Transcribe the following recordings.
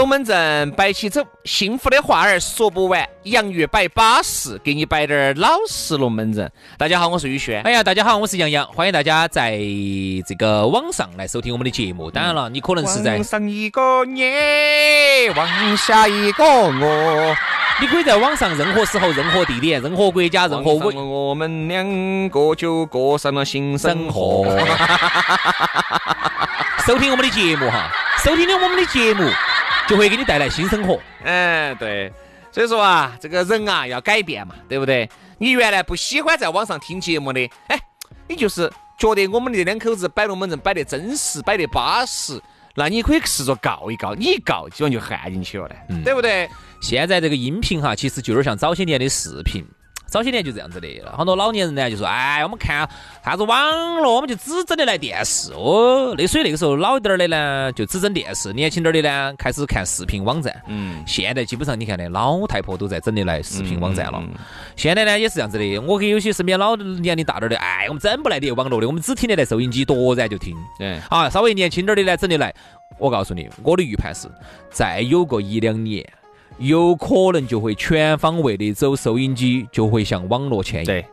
龙门阵摆起走，幸福的话儿说不完。洋芋摆巴适，给你摆点儿老实龙门阵。大家好，我是宇轩。哎呀，大家好，我是杨洋。欢迎大家在这个网上来收听我们的节目。当然了，你可能是在网上一个你，往下一个我。你可以在网上任何时候、任何地点、任何国家、任何位，我们两个就过上了新生活。收听我们的节目哈，收听了我们的节目。就会给你带来新生活。嗯，对，所以说啊，这个人啊要改变嘛，对不对？你原来不喜欢在网上听节目的，哎，你就是觉得我们这两口子摆龙门阵摆得真实，摆得巴适，那你可以试着告一告，你一告，基本就焊进去了的，对不对？现在这个音频哈，其实就有点像早些年的视频。早些年就这样子的，很多老年人呢就说：“哎，我们看啥子网络，我们就只整的来电视哦。”那所以那个时候老一点的呢，就只整电视；年轻点的呢，开始看视频网站。嗯，现在基本上你看呢，老太婆都在整的来视频网站了。现在呢也是这样子的，我给有些身边老年龄大点的，哎，我们整不来的网络的，我们只听得来收音机，夺然就听。对，啊，稍微年轻点的呢，整的来。我告诉你，我的预判是，再有个一两年。有可能就会全方位的走收音机，就会向网络迁移。对，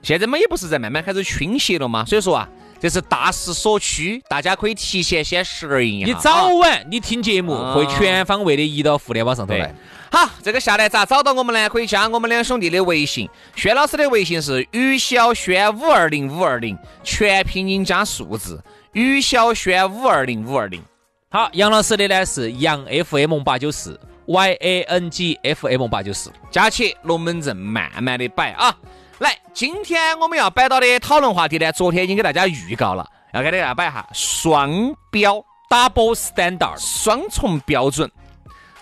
现在嘛也不是在慢慢开始倾斜了嘛，所以说啊，这是大势所趋，大家可以提前先适应一下。你早晚你听节目会全方位的移到互联网上头来。好，这个下来咋找到我们呢？可以加我们两兄弟的微信，轩老师的微信是于小轩五二零五二零，全拼音加数字，于小轩五二零五二零。好，杨老师的呢是杨 FM 八九四。Y A N G F M 八九四，加起龙门阵慢慢的摆啊！来，今天我们要摆到的讨论话题呢，昨天已经给大家预告了，要给大家摆一下双标，double standard，双重标准。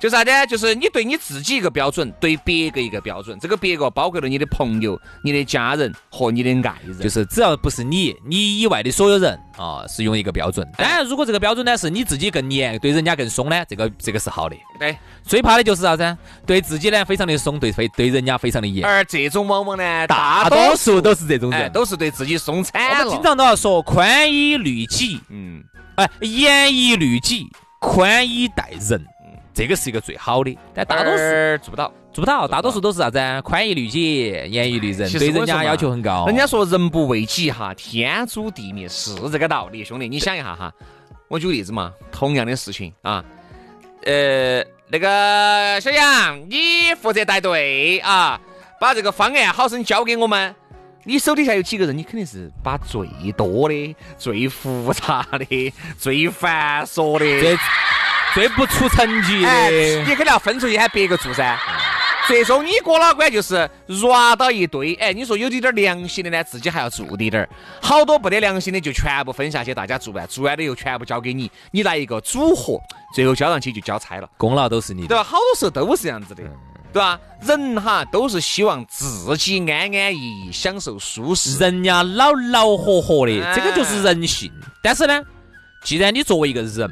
就啥子？就是你对你自己一个标准，对别个一个标准。这个别个包括了你的朋友、你的家人和你的爱人。就是只要不是你，你以外的所有人啊，是用一个标准。当然，如果这个标准呢是你自己更严，对人家更松呢，这个这个是好的。对，最怕的就是啥子？对自己呢非常的松，对非对人家非常的严。而这种往往呢，大多数都是这种人，都是对自己松惨了。我们经常都要说宽以律己，嗯，哎，严以律己，宽以待人。这个是一个最好的，但大多数做不到，做不到。大多数都是啥子？宽以律己，严以律人，对人家要求很高。人家说人不为己哈，天诛地灭，是这个道理。兄弟，你想一下哈，我举个例子嘛，同样的事情啊，呃，那个小杨，你负责带队啊，把这个方案好生交给我们。你手底下有几个人？你肯定是把最多的、最复杂的、最繁琐的。最不出成绩的，你肯定要分出去喊别个做噻。最终你过老关就是抓到一堆，哎，你说有点点良心的呢，自己还要做滴点儿；好多不得良心的就全部分下去，大家做完，做完了又全部交给你，你来一个组合，最后交上去就交差了，功劳都是你的，对吧？好多时候都是这样子的，对吧？人哈都是希望自己安安逸逸，享受舒适，人家老老活活的，这个就是人性。但是呢，既然你作为一个人，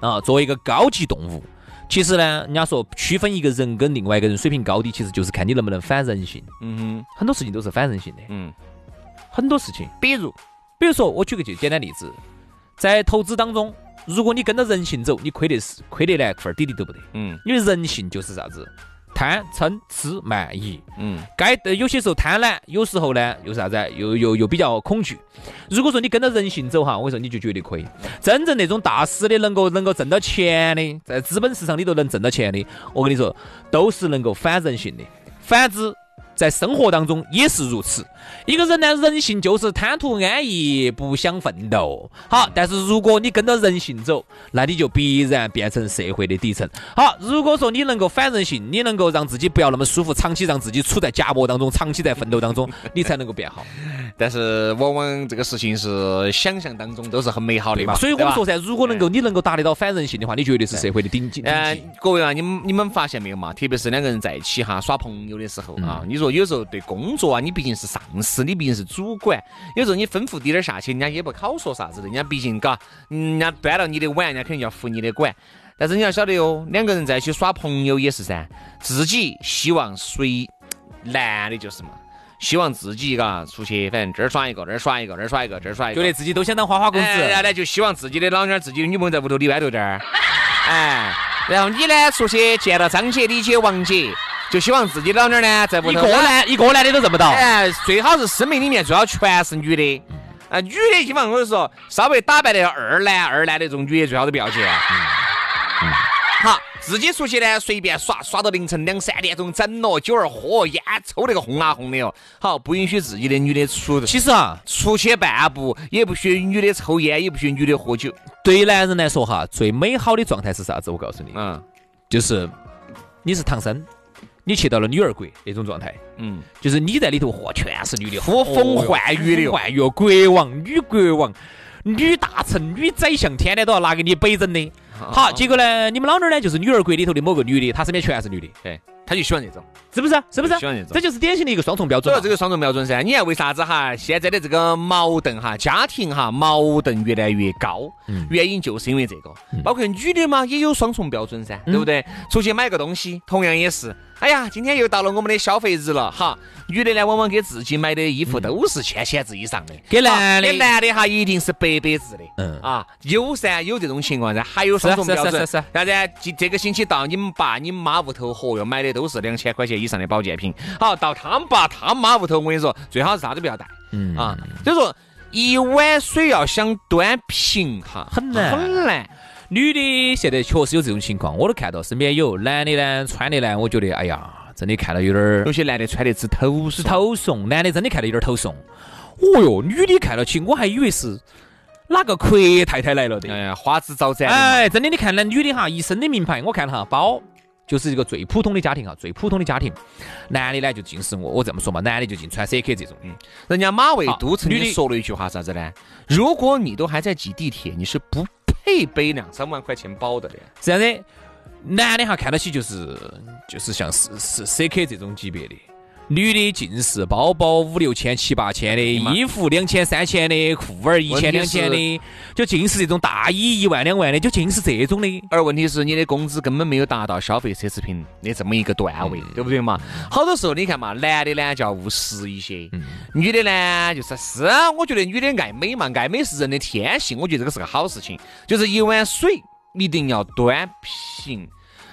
啊，作为一个高级动物，其实呢，人家说区分一个人跟另外一个人水平高低，其实就是看你能不能反人性。嗯哼，很多事情都是反人性的。嗯，很多事情，比如，比如说，我举个最简单例子，在投资当中，如果你跟着人性走，你亏得是亏得连份底底都不得。嗯，因为人性就是啥子？贪嗔痴慢疑，嗯，该呃有些时候贪婪，有时候呢又啥子啊？又又又比较恐惧。如果说你跟着人性走哈，我跟你说你就绝对可以。真正那种大师的，能够能够挣到钱的，在资本市场里头能挣到钱的，我跟你说，都是能够反人性的。反之，在生活当中也是如此。一个人呢，人性就是贪图安逸，不想奋斗。好，但是如果你跟着人性走，那你就必然变成社会的底层。好，如果说你能够反人性，你能够让自己不要那么舒服，长期让自己处在夹磨当中，长期在奋斗当中，你才能够变好，但是往往这个事情是想象当中都是很美好的嘛，所以我们说噻，如果能够你能够达得到反人性的话，你绝对是社会的顶级。顶呃级，各位啊，你们你们发现没有嘛？特别是两个人在一起哈，耍朋友的时候啊，嗯你说有时候对工作啊，你毕竟是上司，你毕竟是主管，有时候你吩咐滴点儿下去，人家也不好说啥子的，人家毕竟嘎，人家端了你的碗，人家肯定要服你的管。但是你要晓得哟，两个人在一起耍朋友也是噻，自己希望谁男的就是嘛，希望自己嘎出去，反正这儿耍一个，那儿耍一个，那儿耍一个，这儿耍一个，觉得自己都想当花花公子。哎然后呢，就希望自己的老娘儿、自己的女朋友在屋头里歪头点儿，哎，然后你呢出去见到张姐、李姐、王姐，就希望自己的老娘儿呢在屋头一个男一个男的都认不到。哎，最好是生命里面最好全是女的。啊，女的基本上我跟你说，稍微打扮的二男二男的这种女的最好都不要见。好，自己出去呢，随便耍，耍到凌晨两三点钟，整了酒儿喝，烟抽那个轰啊轰的哦。好，不允许自己的女的出其实啊，出去半步，也不许女的抽烟，也不许女的喝酒。对于男人来说哈，最美好的状态是啥子？我告诉你，嗯就是你是唐僧，你去到了女儿国那种状态，嗯，就是你在里头嚯，全是女的，呼风唤雨的唤雨，国王、女国王、女大臣、女宰相，天天都要拿给你摆整的。好，结果呢，你们老娘儿呢，就是女儿国里头的某个女的，她身边全是女的，对，他就喜欢这种。是不是？是不是？喜欢这种这就是典型的一个双重标准。主要这个双重标准噻，你看为啥子哈？现在的这个矛盾哈，家庭哈矛盾越来越高，原因就是因为这个。包括女的嘛，也有双重标准噻，对不对？出去买个东西，同样也是。哎呀，今天又到了我们的消费日了哈。女的呢，往往给自己买的衣服都是千千字以上的，给男的给男的哈一定是百百字的。嗯啊，有噻，有这种情况噻，还有双重标准。是啊是啊啥子？这这个星期到你们爸、你们妈屋头，嚯哟，买的都是两千块钱以上的保健品。好，到他们爸、他们妈屋头，我跟你说，最好是啥都不要带。嗯啊，所以说一碗水要想端平哈，很难很难。女的现在确实有这种情况，我都看到身边有男的呢，穿的呢，我觉得哎呀，真的看到有点儿有些男的穿的只头是是头怂，男的真的看到有点头怂。哦哟，女的看到起，我还以为是哪个阔太太来了的。哎呀，花枝招展。哎，真的，你看那女的哈，一身的名牌，我看哈包。就是一个最普通的家庭哈，最普通的家庭，男的呢就尽是我我这么说嘛，男的就尽穿 CK 这种，嗯人家马未都曾女的经说了一句话，啥子呢？如果你都还在挤地铁，你是不配背两三万块钱包的的。这样的，男的哈看得起就是就是像是是 CK 这种级别的，女的尽是包包五六千、七八千的，衣服两千、三千的，裤儿一千、两千的，就尽是这种大衣一万、两万的，就尽是这种的。而问题是，你的工资根本没有达到消费奢侈品的这么一个段位，对不对嘛？好多时候你看嘛，男的呢就要务实一些，女的呢就是是啊，我觉得女的爱美嘛，爱美是人的天性，我觉得这个是个好事情。就是一碗水一定要端平。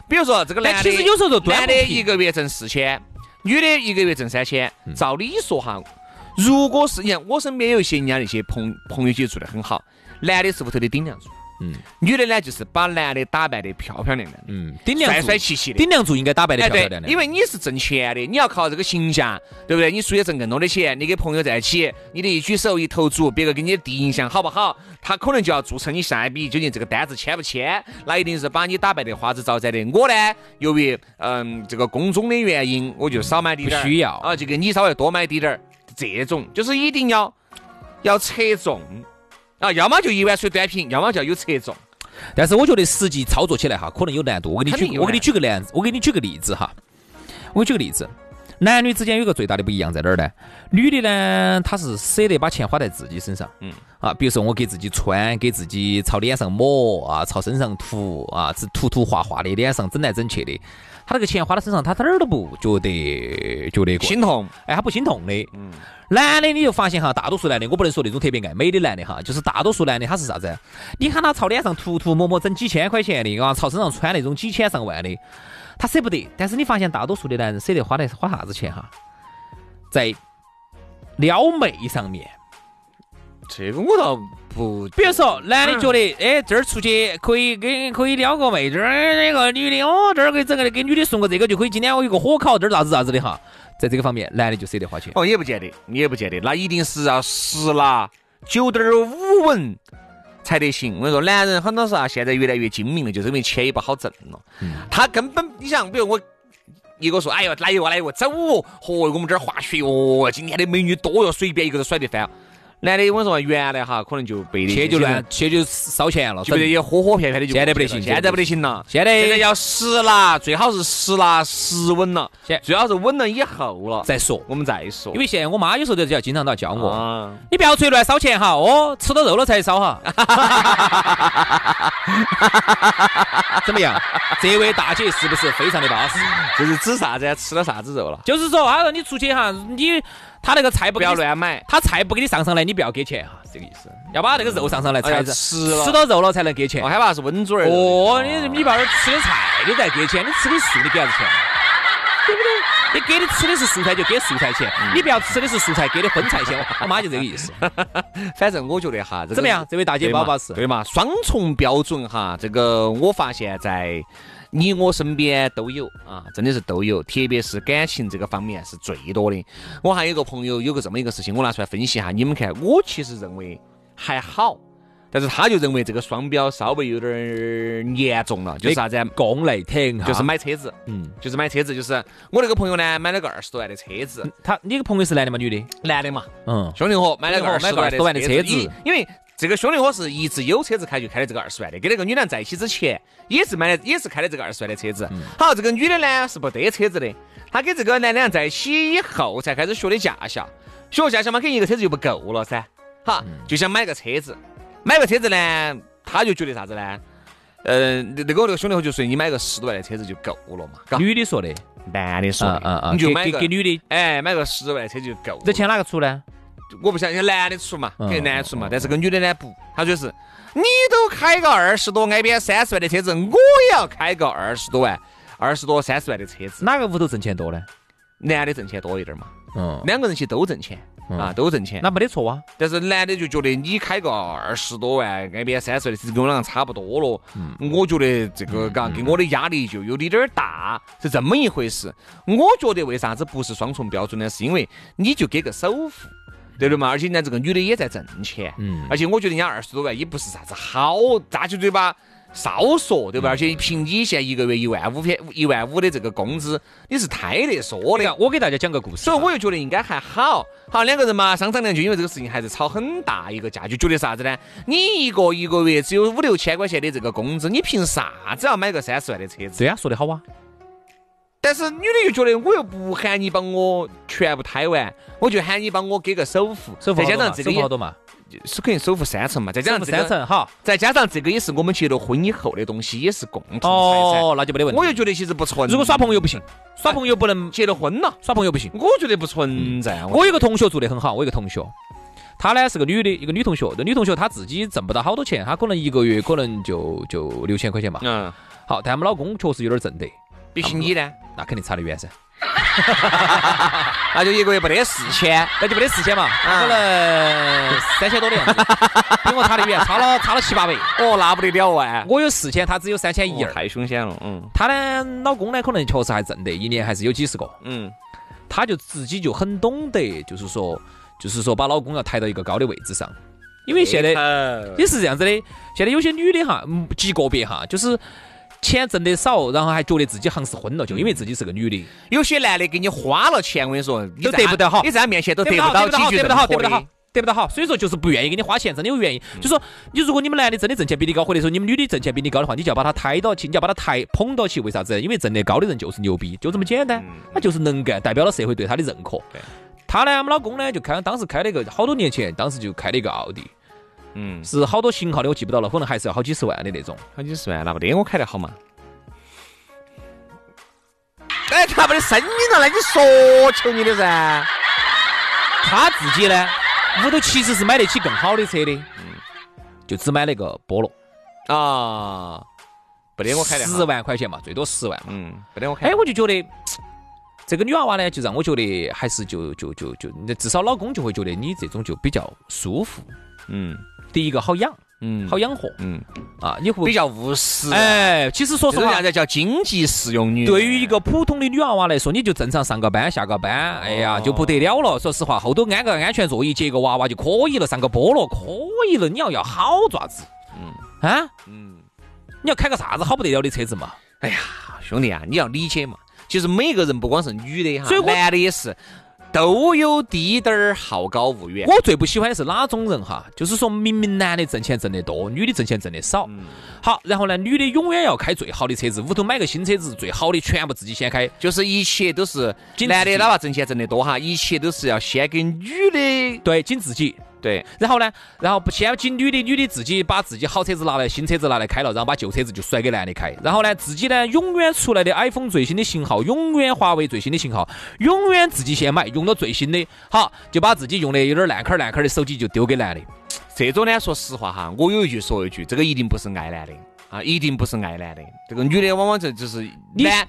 比如说这个男的，其实有时候就端男的一个月挣四千，女的一个月挣三千。嗯照理说哈，如果是你看我身边有一些人家那些朋朋友姐做得很好，男的是屋头的顶梁柱，嗯女的呢就是把男的打扮得漂漂亮亮。嗯，顶梁帅柱，帅气气的顶梁柱应该打扮的哎，漂漂亮，亮。对因为你是挣钱的，你要靠这个形象，对不对？你出去挣更多的钱，你跟朋友在一起，你的一举手一投足，别个给你的第一印象好不好？他可能就要注册你下一笔究竟这个单子签不签？那一定是把你打扮得花枝招展的。我呢，由于嗯这个工种的原因，我就少买滴点不需要啊，就跟你稍微多买点点儿。这种就是一定要要侧重啊，要么就一碗水端平，要么就要有侧重。但是我觉得实际操作起来哈，可能有难度。我给你举，我给你举个例子，我给你举个例子哈，我给你举个例子。男女之间有个最大的不一样在哪儿呢？女的呢，她是舍得把钱花在自己身上，嗯啊，比如说我给自己穿，给自己朝脸上抹啊，朝身上涂啊，是涂涂画画的，脸上整来整去的。她那个钱花到身上，他哪儿都不觉得觉得，心痛，哎，他不心痛的。嗯男的你就发现哈，大多数男的，我不能说那种特别爱美的男的哈，就是大多数男的他是啥子？你喊他朝脸上涂涂抹抹整几千块钱的，啊，朝身上穿那种几千上万的，他舍不得。但是你发现大多数的男人舍得花的花啥子钱哈？在撩妹上面。这个我倒不，比如说，男的觉得，哎，这儿出去可以给可以撩个妹，这儿那个女的，哦，这儿可以整个给女的送个这个就可以。今天我有个火烤，这儿啥子啥子的哈，在这个方面，男的就舍得花钱。哦，也不见得，也不见得，那一定是要十拿九点五稳才得行。我跟你说，男人很多时候啊，现在越来越精明了，就是因为钱也不好挣了。他根本，你想，比如我一个说，哎呦，来一个来一个，走哦，嚯，我们这儿滑雪哦，今天的美女多哟，随便一个都甩得翻。男的，我跟你说，原来哈可能就被去就乱，去就烧钱了，就这些火火片片的就现在不得行，现在不得行了，现在现在要实拿，最好是实拿实稳了，最好是稳了以后了再说，我们再说。因为现在我妈有时候都要经常都要教我，你不要出去乱烧钱哈，哦，吃到肉了才烧哈。怎么样？这位大姐是不是非常的巴适？就是指啥子？吃了啥子肉了？就是说，她说你出去哈，你。他那个菜不要乱买，他菜不给你上上来，你不要给钱哈，这个意思。要把那个肉上上来，才吃吃到肉了才能给钱。我害怕是温猪儿。哦，你你把这吃的菜你再给钱，你吃的素你给啥子钱？对不对？你给你吃的是素菜就给素菜钱，你不要吃的是素菜给的荤菜钱。我妈就这个意思。反正我觉得哈，怎么样？这位大姐宝宝是对嘛？双重标准哈，这个我发现在。你我身边都有啊，真的是都有，特别是感情这个方面是最多的。我还有个朋友有个这么一个事情，我拿出来分析一下，你们看，我其实认为还好，但是他就认为这个双标稍微有点严重了，就是啥子？共内挺，就是买车子，嗯，就是买车子，就是我那个朋友呢，买了个二十多万的车子。他，你个朋友是男的吗？女的？男的嘛，嗯，兄弟伙买了个二十多万的车子，因为。这个兄弟伙是一直有车子开，就开的这个二十万的。跟那个女的在一起之前，也是买的，也是开的这个二十万的车子。好，这个女的呢是不得车子的。她跟这个男的在一起以后，才开始学的驾校。学驾校嘛，肯定一个车子就不够了噻。好，就想买个车子。买个车子呢，他就觉得啥子呢？呃，那个那个兄弟伙就说你买个十多万的车子就够了嘛。女的说的，男的说的，你就买个给女的，哎，买个十多万车就够。这钱哪个出呢？我不相信男的出嘛，肯定男的出嘛。但是个女的呢不，她就是你都开个二十多，挨边三十万的车子，我也要开个二十多万、二十多三十万的车子。哪个屋头挣钱多呢？男的挣钱多一点嘛。嗯，两个人去都挣钱啊，都挣钱，那没得错啊。但是男的就觉得你开个二十多万，挨边三十万的车子跟我两个差不多了。嗯，我觉得这个嘎给我的压力就有点点大，是这么一回事。我觉得为啥子不是双重标准呢？是因为你就给个首付。对的嘛，而且呢，这个女的也在挣钱，嗯，而且我觉得人家二十多万也不是啥子好扎起嘴巴少说，对吧？而且凭你现在一个月一万五片一万五的这个工资，你是太得说的。我给大家讲个故事，所以我又觉得应该还好。好，两个人嘛，商场两句，因为这个事情还是吵很大一个架，就觉得啥子呢？你一个一个月只有五六千块钱的这个工资，你凭啥子要买个三十万的车子？这样说的好啊。但是女的又觉得我又不喊你帮我全部胎完，我就喊你帮我给个首付，再加上这个也多嘛是肯定首付三成嘛，再加上三成哈，再加上这个也是我们结了婚以后的东西，也是共同财产，哦，那就没得问题。我又觉得其实不存。如果耍朋友不行，耍朋友不能结了婚了，耍朋友不行。我觉得不存在。我有个同学做得很好，我有个同学，她呢是个女的，一个女同学，这女同学她自己挣不到好多钱，她可能一个月可能就就六千块钱吧。嗯。好，但我们老公确实有点挣得。比起你呢？那肯定差得远噻，那就一个月不得四千，那就没得四千嘛，可能三千多的样子，比我差得远，差了差了七八百。哦，那不得了啊！我有四千，他只有三千一二，太凶险了。嗯，他呢，老公呢，可能确实还挣得，一年还是有几十个。嗯，他就自己就很懂得，就是说，就是说把老公要抬到一个高的位置上，因为现在也是这样子的，现在有些女的哈，极个别哈，就是。钱挣得少，然后还觉得自己行是昏了，就因为自己是个女的。有些男的给你花了钱，我跟你说，都得不得好，你在他面前都得不到，得不到，得不得不到好，得不到好。所以说就是不愿意给你花钱，真的有原因。就说你如果你们男的真的挣钱比你高，或者说你们女的挣钱比你高的话，你就要把他抬到起，你要把他抬捧到起。为啥子？因为挣得高的人就是牛逼，就这么简单。他就是能干，代表了社会对他的认可。他呢，我们老公呢，就开当时开了一个好多年前，当时就开了一个奥迪。嗯，是好多型号的我记不到了，可能还是要好几十万的那种。好几十万，那不得我开得好嘛？哎，他没得声音了，那你说求你的噻。他自己呢，屋头其实是买得起更好的车的，嗯，就只买了个菠萝。啊，不得我开的好十万块钱嘛，最多十万嘛。嗯，不得我开哎，。我就觉得这个女娃娃呢，就让我觉得还是就就就就，至少老公就会觉得你这种就比较舒服。嗯第一个好养，嗯，好养活嗯，啊，你会比较务实。，哎，其实说实话这叫经济适用女？对于一个普通的女娃娃来说，你就正常上个班下个班，哎呀，就不得了了。说实话，后头安个安全座椅，接个娃娃就可以了，上个菠萝可以了。你要要好爪子？嗯啊，嗯，你要开个啥子好不得了的车子嘛？哎呀，兄弟啊，你要理解嘛。其实每个人不光是女的哈，所以男的也是，都有低点儿好高骛远。我最不喜欢的是哪种人哈？就是说明明男的挣钱挣得多，女的挣钱挣得少。好，然后呢，女的永远要开最好的车子，屋头买个新车子，最好的全部自己先开。就是一切都是男的，哪怕挣钱挣得多哈，一切都是要先给女的。对，仅自己。对，然后呢，然后不先紧女的，女的自己把自己好车子拿来，新车子拿来开了，然后把旧车子就甩给男的开。然后呢，自己呢永远出来的 iPhone 最新的型号，永远华为最新的型号，永远自己先买，用到最新的，好就把自己用的有点烂坑烂坑的手机就丢给男的。这种呢，说实话哈，我有一句说一句，这个一定不是爱男的啊，一定不是爱男的。这个女的往往这就是男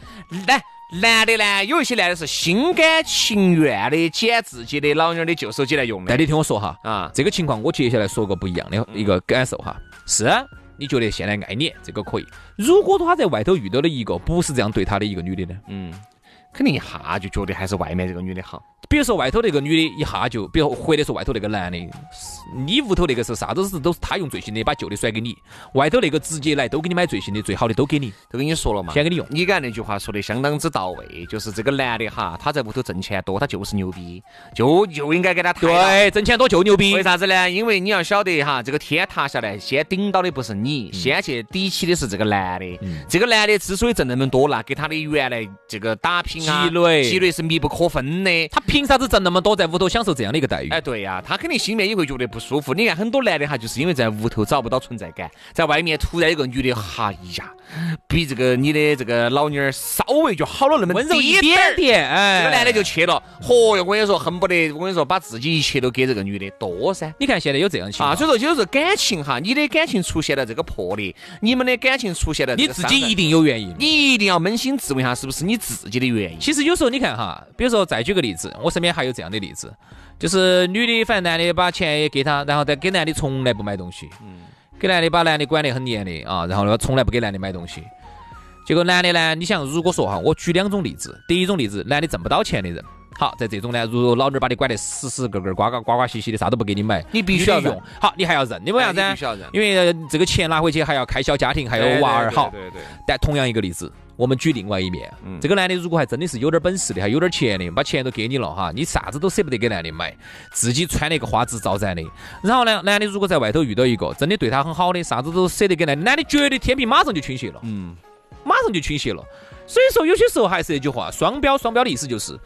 男男的呢，有一些男的是心甘情愿的捡自己的老娘的旧手机来用的。但你听我说哈，啊。这个情况我接下来说个不一样的一个感受哈，是你觉得现在爱你这个可以，如果他在外头遇到了一个不是这样对他的一个女的呢？嗯，肯定一下就觉得还是外面这个女的好。比如说外头那个女的，一下就，比如或者说外头那个男的，你屋头那个是啥子事都是他用最新的，把旧的甩给你；外头那个直接来都给你买最新的，最好的都给你。都跟你说了嘛，先给你用你刚才那句话说的相当之到位，就是这个男的哈，他在屋头挣钱多，他就是牛逼，就就应该给他。对，挣钱多就牛逼为。啥子呢？因为你要晓得哈，这个天塌下来，先顶到的不是你，先去抵起的是这个男的。这个男的之所以挣那么多，那给他的原来这个打拼啊、积累积累是密不可分的。他凭啥子挣那么多，在屋头享受这样的一个待遇？哎，对呀、他肯定心里面也会觉得不舒服。你看很多男的哈，就是因为在屋头找不到存在感，在外面突然有个女的，哈呀，比这个你的这个老妞儿稍微就好了那么温柔一点点点，哎，这个男的就去了。嚯哟，我跟你说，恨不得我跟你说，把自己一切都给这个女的，多噻。你看现在有这样的情啊，况，所以说就是感情哈，你的感情出现了这个破裂，你们的感情出现了你自己一定有原因。你一定要扪心自问一下，是不是你自己的原因？其实有时候你看哈，比如说再举个例子，我身边还有这样的例子，就是女的反正男的把钱也给她，然后再给男的从来不买东西，嗯给男的把男的管得很严的啊，然后呢从来不给男的买东西。结果男的呢，你想如果说哈，我举两种例子，第一种例子，男的挣不到钱的人。好，在这种呢，如果老娘儿把你管得死死个个、呱呱呱呱兮兮的，啥都不给你买，你必须要用。好，你还要认，因为啥子必须要认？因为呃这个钱拿回去还要开销家庭，还有娃儿。好，对对对，但同样一个例子，我们举另外一面，嗯这个男的如果还真的是有点本事的，还有点钱的，把钱都给你了哈，你啥子都舍不得给男的买，自己穿了一个花枝招展的。然后呢，男的如果在外头遇到一个真的对他很好的，啥子都舍得给男的，男的绝对天平马上就倾斜了，嗯，马上就倾斜了。所以说，有些时候还是那句话，双标，双标的意思就是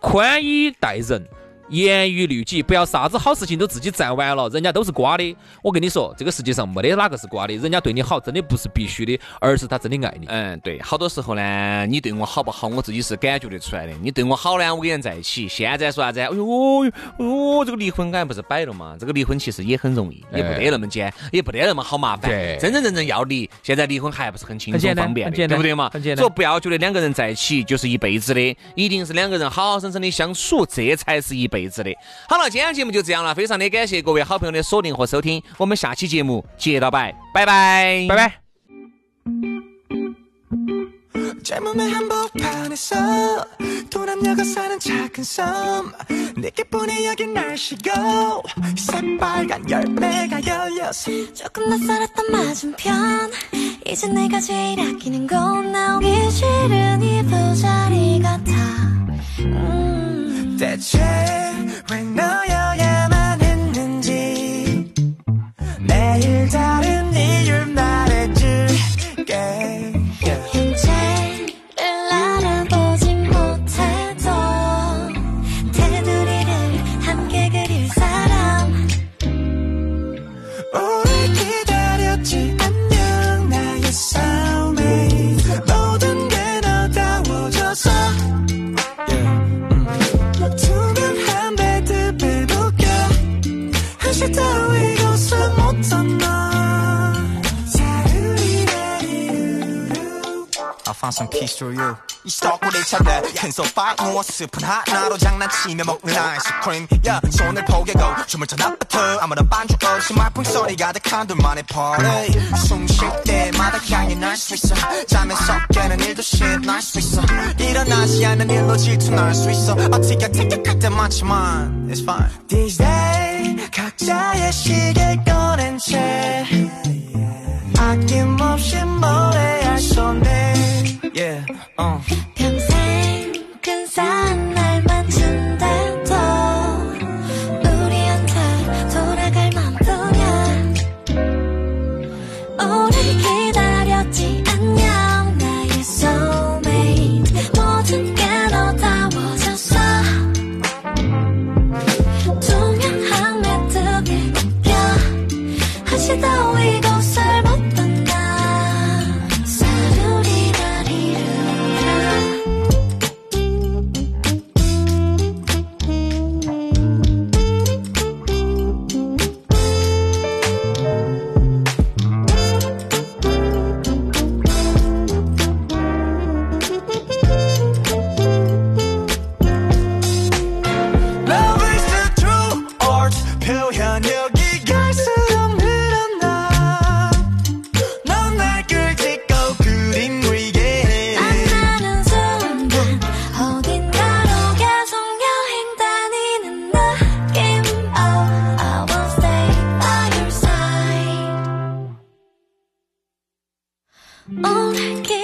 宽以待人。严于律己，不要啥子好事情都自己占完了，人家都是瓜的。我跟你说，这个世界上没得哪个是瓜的，人家对你好真的不是必须的，而是他真的爱你。嗯，对，好多时候呢，你对我好不好，我自己是感觉得出来的。你对我好呢，我跟人在一起。现在说啥子？哎呦哦哟，这个离婚感不是摆了嘛？这个离婚其实也很容易，也不得那么简，也不得那么好麻烦。对真真正正要离，现在离婚还不是很轻松很方便对不对嘛？很简单所以不要觉得两个人在一起就是一辈子的，一定是两个人好好生生的相处，这才是一辈子的。好了，今天节目就这样了，非常的感谢各位好朋友的锁定和收听，我们下期节目接到拜，拜拜，拜。拜。that check. Some peace through you. You stalk with each other, 큰 소파 누워 스푼 하나로 장난치며 먹는 아이스크림. Yeah, 손을 포개고 춤을 춰 나부터 아무런 반주 없이 말풍 소리 가득한 둘만의 party. 숨쉴 때마다 향이 날 수 있어. 잠에서 깨는 일도 shit 날수 있어. 일어나지 않는 일로 질투날 수 있어. 어떻게 택택할 때 많지만 it's fine. These days 각자의 시계 꺼낸 채 아낌없이 노래할 손에 嗯。All I can